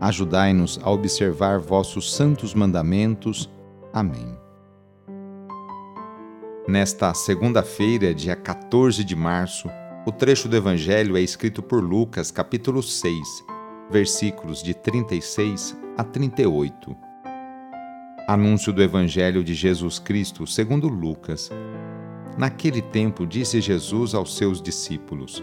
Ajudai-nos a observar vossos santos mandamentos. Amém. Nesta segunda-feira, dia 14 de março, o trecho do Evangelho é escrito por Lucas, capítulo 6, versículos de 36 a 38. Anúncio do Evangelho de Jesus Cristo segundo Lucas. Naquele tempo disse Jesus aos seus discípulos: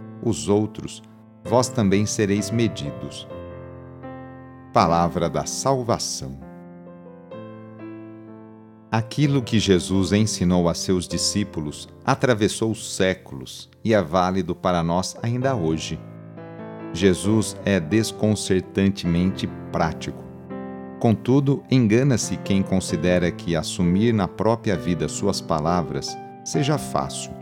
os outros, vós também sereis medidos. Palavra da Salvação. Aquilo que Jesus ensinou a seus discípulos atravessou séculos e é válido para nós ainda hoje. Jesus é desconcertantemente prático. Contudo, engana-se quem considera que assumir na própria vida suas palavras seja fácil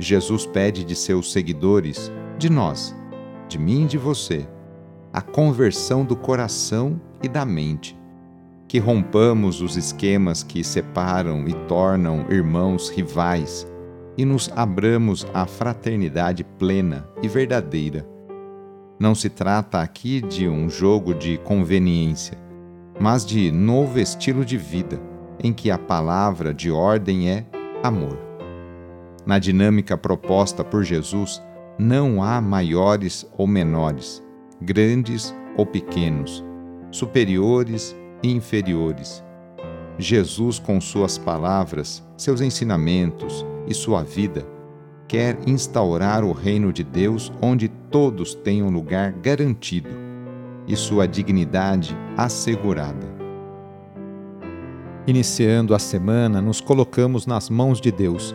Jesus pede de seus seguidores, de nós, de mim e de você, a conversão do coração e da mente. Que rompamos os esquemas que separam e tornam irmãos rivais e nos abramos à fraternidade plena e verdadeira. Não se trata aqui de um jogo de conveniência, mas de novo estilo de vida, em que a palavra de ordem é amor. Na dinâmica proposta por Jesus, não há maiores ou menores, grandes ou pequenos, superiores e inferiores. Jesus, com suas palavras, seus ensinamentos e sua vida, quer instaurar o reino de Deus onde todos um lugar garantido e sua dignidade assegurada. Iniciando a semana, nos colocamos nas mãos de Deus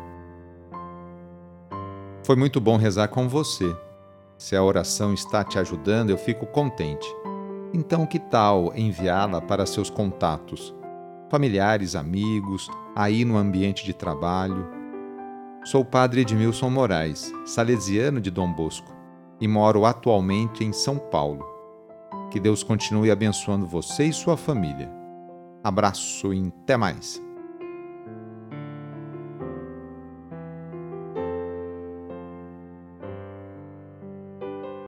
Foi muito bom rezar com você. Se a oração está te ajudando, eu fico contente. Então, que tal enviá-la para seus contatos? familiares, amigos, aí no ambiente de trabalho. Sou o padre Edmilson Moraes, salesiano de Dom Bosco, e moro atualmente em São Paulo. Que Deus continue abençoando você e sua família. Abraço e até mais.